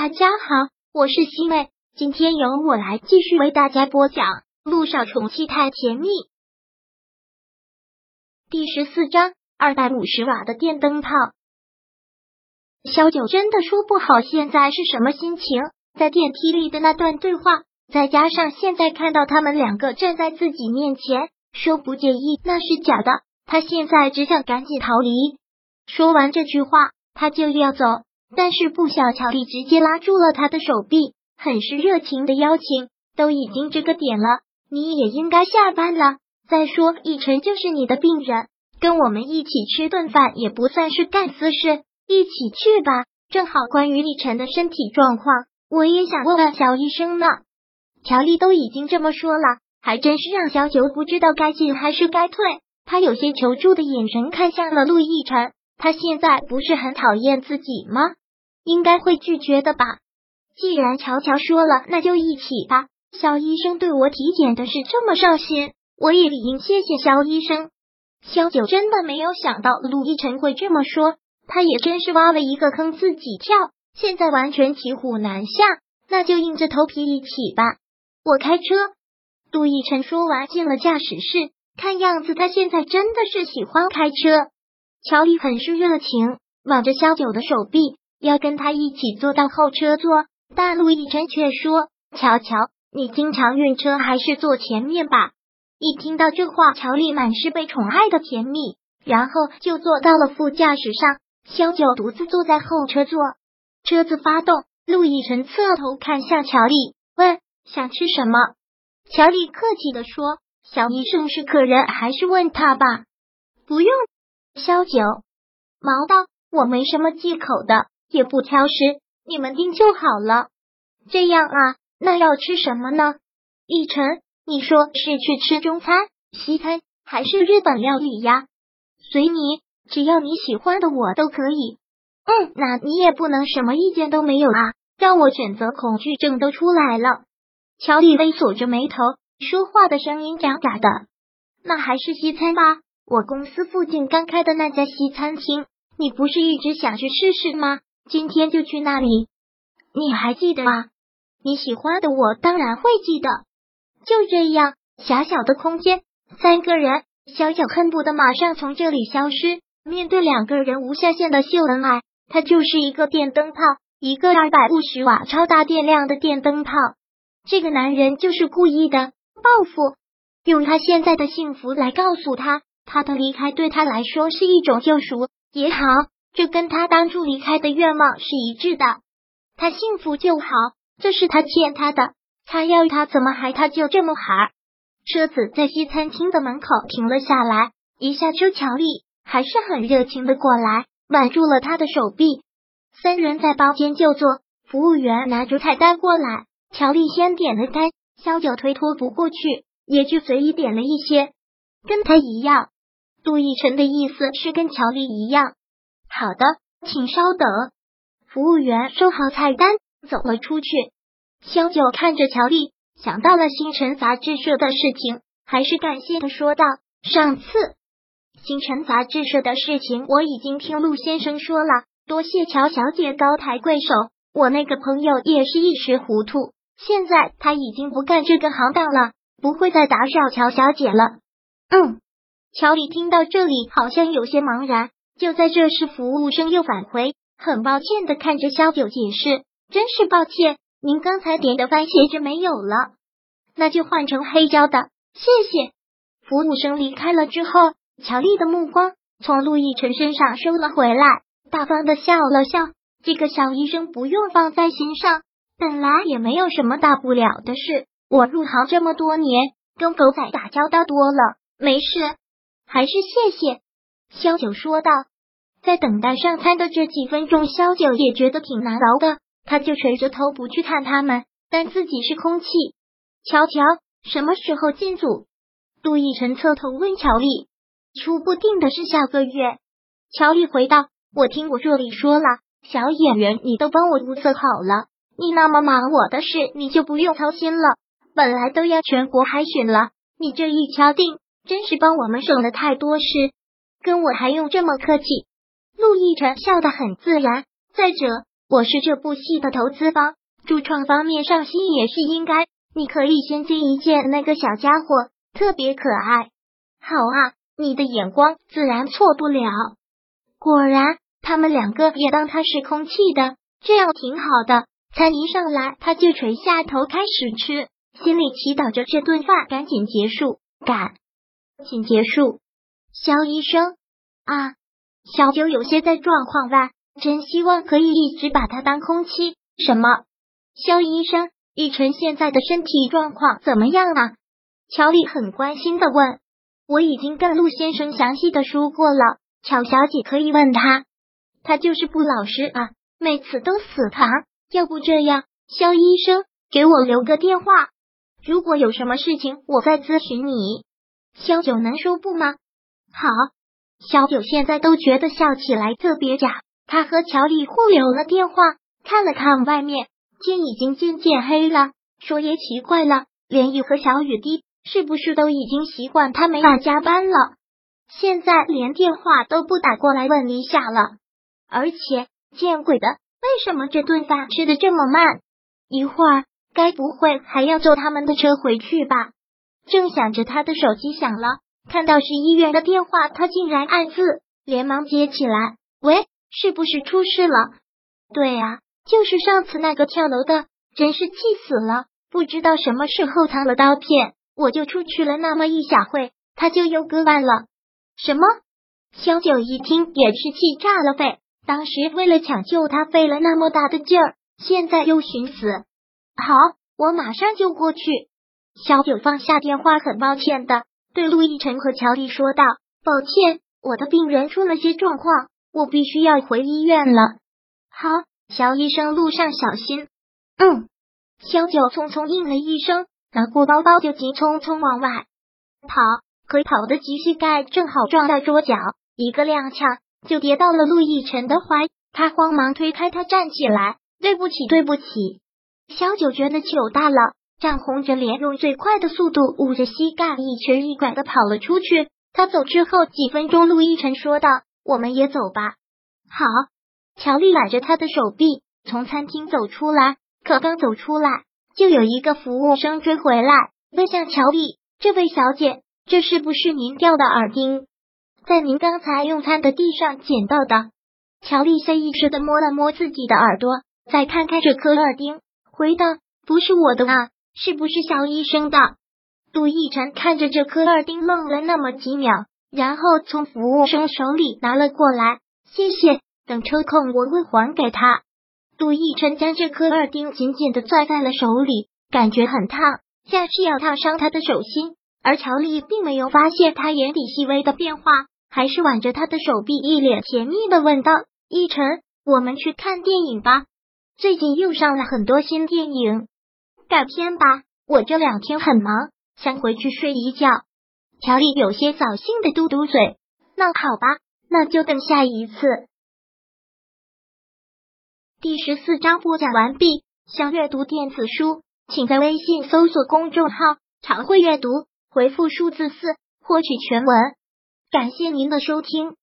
大家好，我是西妹，今天由我来继续为大家播讲《路上宠妻太甜蜜》第十四章二百五十瓦的电灯泡。萧九真的说不好现在是什么心情，在电梯里的那段对话，再加上现在看到他们两个站在自己面前，说不介意那是假的。他现在只想赶紧逃离。说完这句话，他就要走。但是不小，乔丽直接拉住了他的手臂，很是热情的邀请。都已经这个点了，你也应该下班了。再说，奕晨就是你的病人，跟我们一起吃顿饭也不算是干私事，一起去吧。正好关于奕晨的身体状况，我也想问问乔医生呢。乔丽都已经这么说了，还真是让小九不知道该进还是该退。他有些求助的眼神看向了陆亦辰，他现在不是很讨厌自己吗？应该会拒绝的吧。既然乔乔说了，那就一起吧。肖医生对我体检的事这么上心，我也理应谢谢肖医生。肖九真的没有想到陆亦辰会这么说，他也真是挖了一个坑自己跳，现在完全骑虎难下。那就硬着头皮一起吧。我开车。陆亦辰说完进了驾驶室，看样子他现在真的是喜欢开车。乔丽很是热情，挽着肖九的手臂。要跟他一起坐到后车座，但陆亦辰却说：“乔乔，你经常晕车，还是坐前面吧。”一听到这话，乔丽满是被宠爱的甜蜜，然后就坐到了副驾驶上，萧九独自坐在后车座。车子发动，陆亦辰侧头看向乔丽，问：“想吃什么？”乔丽客气的说：“小医生是客人，还是问他吧？”不用。萧九毛道：“我没什么忌口的。”也不挑食，你们定就好了。这样啊，那要吃什么呢？奕晨，你说是去吃中餐、西餐还是日本料理呀？随你，只要你喜欢的我都可以。嗯，那你也不能什么意见都没有啊，让我选择，恐惧症都出来了。乔丽微锁着眉头，说话的声音嗲嗲的。那还是西餐吧，我公司附近刚开的那家西餐厅，你不是一直想去试试吗？今天就去那里，你还记得吗？你喜欢的，我当然会记得。就这样，狭小的空间，三个人，小小恨不得马上从这里消失。面对两个人无下限的秀恩爱，他就是一个电灯泡，一个二百五十瓦超大电量的电灯泡。这个男人就是故意的报复，用他现在的幸福来告诉他，他的离开对他来说是一种救赎也好。这跟他当初离开的愿望是一致的，他幸福就好，这是他欠他的。他要他怎么还他就这么喊。车子在西餐厅的门口停了下来，一下车，乔丽还是很热情的过来挽住了他的手臂。三人在包间就坐，服务员拿着菜单过来，乔丽先点了单，萧九推脱不过去，也就随意点了一些，跟他一样。杜奕晨的意思是跟乔丽一样。好的，请稍等。服务员收好菜单，走了出去。萧九看着乔丽，想到了星辰杂志社的事情，还是感谢的说道：“上次星辰杂志社的事情，我已经听陆先生说了，多谢乔小姐高抬贵手。我那个朋友也是一时糊涂，现在他已经不干这个行当了，不会再打扰乔小姐了。”嗯，乔丽听到这里，好像有些茫然。就在这时，服务生又返回，很抱歉的看着萧九解释：“真是抱歉，您刚才点的番茄汁没有了，那就换成黑椒的，谢谢。”服务生离开了之后，乔丽的目光从陆亦辰身上收了回来，大方的笑了笑：“这个小医生不用放在心上，本来也没有什么大不了的事。我入行这么多年，跟狗仔打交道多了，没事，还是谢谢。”萧九说道：“在等待上餐的这几分钟，萧九也觉得挺难熬的。他就垂着头不去看他们，但自己是空气。乔乔什么时候进组？”杜奕晨侧头问乔丽：“初步定的是下个月。”乔丽回道：“我听我助理说了，小演员你都帮我物色好了，你那么忙我的事你就不用操心了。本来都要全国海选了，你这一敲定，真是帮我们省了太多事。”跟我还用这么客气？陆亦辰笑得很自然。再者，我是这部戏的投资方，主创方面上心也是应该。你可以先接一见那个小家伙，特别可爱。好啊，你的眼光自然错不了。果然，他们两个也当他是空气的，这样挺好的。餐一上来，他就垂下头开始吃，心里祈祷着这顿饭赶紧结束，赶请结束。肖医生啊，小九有些在状况外，真希望可以一直把他当空气。什么？肖医生，奕晨现在的身体状况怎么样啊？乔丽很关心的问。我已经跟陆先生详细的说过了，乔小姐可以问他。他就是不老实啊，每次都死扛。要不这样，肖医生给我留个电话，如果有什么事情，我再咨询你。小九能说不吗？好，小九现在都觉得笑起来特别假。他和乔丽互留了电话，看了看外面，天已经渐渐黑了。说也奇怪了，连雨和小雨滴是不是都已经习惯他没法加班了？现在连电话都不打过来问一下了。而且见鬼的，为什么这顿饭吃的这么慢？一会儿该不会还要坐他们的车回去吧？正想着，他的手机响了。看到是医院的电话，他竟然暗自连忙接起来。喂，是不是出事了？对啊，就是上次那个跳楼的，真是气死了！不知道什么时候藏了刀片，我就出去了那么一小会，他就又割腕了。什么？萧九一听也是气炸了肺。当时为了抢救他费了那么大的劲儿，现在又寻死。好，我马上就过去。小九放下电话，很抱歉的。对陆亦辰和乔丽说道：“抱歉，我的病人出了些状况，我必须要回医院了。”好，乔医生，路上小心。嗯，萧九匆匆应了一声，拿过包包就急匆匆往外跑。可跑的急，膝盖正好撞在桌角，一个踉跄就跌到了陆亦辰的怀。他慌忙推开他，站起来：“对不起，对不起。”小九觉得糗大了。涨红着脸，用最快的速度捂着膝盖，一瘸一拐的跑了出去。他走之后几分钟，陆亦辰说道：“我们也走吧。”好，乔丽揽着他的手臂从餐厅走出来，可刚走出来，就有一个服务生追回来，问向乔丽：“这位小姐，这是不是您掉的耳钉？在您刚才用餐的地上捡到的？”乔丽下意识的摸了摸自己的耳朵，再看看这颗耳钉，回道：“不是我的啊。”是不是肖医生的？杜奕晨看着这颗耳钉，愣了那么几秒，然后从服务生手里拿了过来。谢谢，等抽空我会还给他。杜奕晨将这颗耳钉紧紧的攥在了手里，感觉很烫，像是要烫伤他的手心。而乔丽并没有发现他眼底细微的变化，还是挽着他的手臂，一脸甜蜜的问道：“奕晨，我们去看电影吧，最近又上了很多新电影。”改天吧，我这两天很忙，想回去睡一觉。乔丽有些扫兴的嘟嘟嘴。那好吧，那就等下一次。第十四章播讲完毕。想阅读电子书，请在微信搜索公众号“常会阅读”，回复数字四获取全文。感谢您的收听。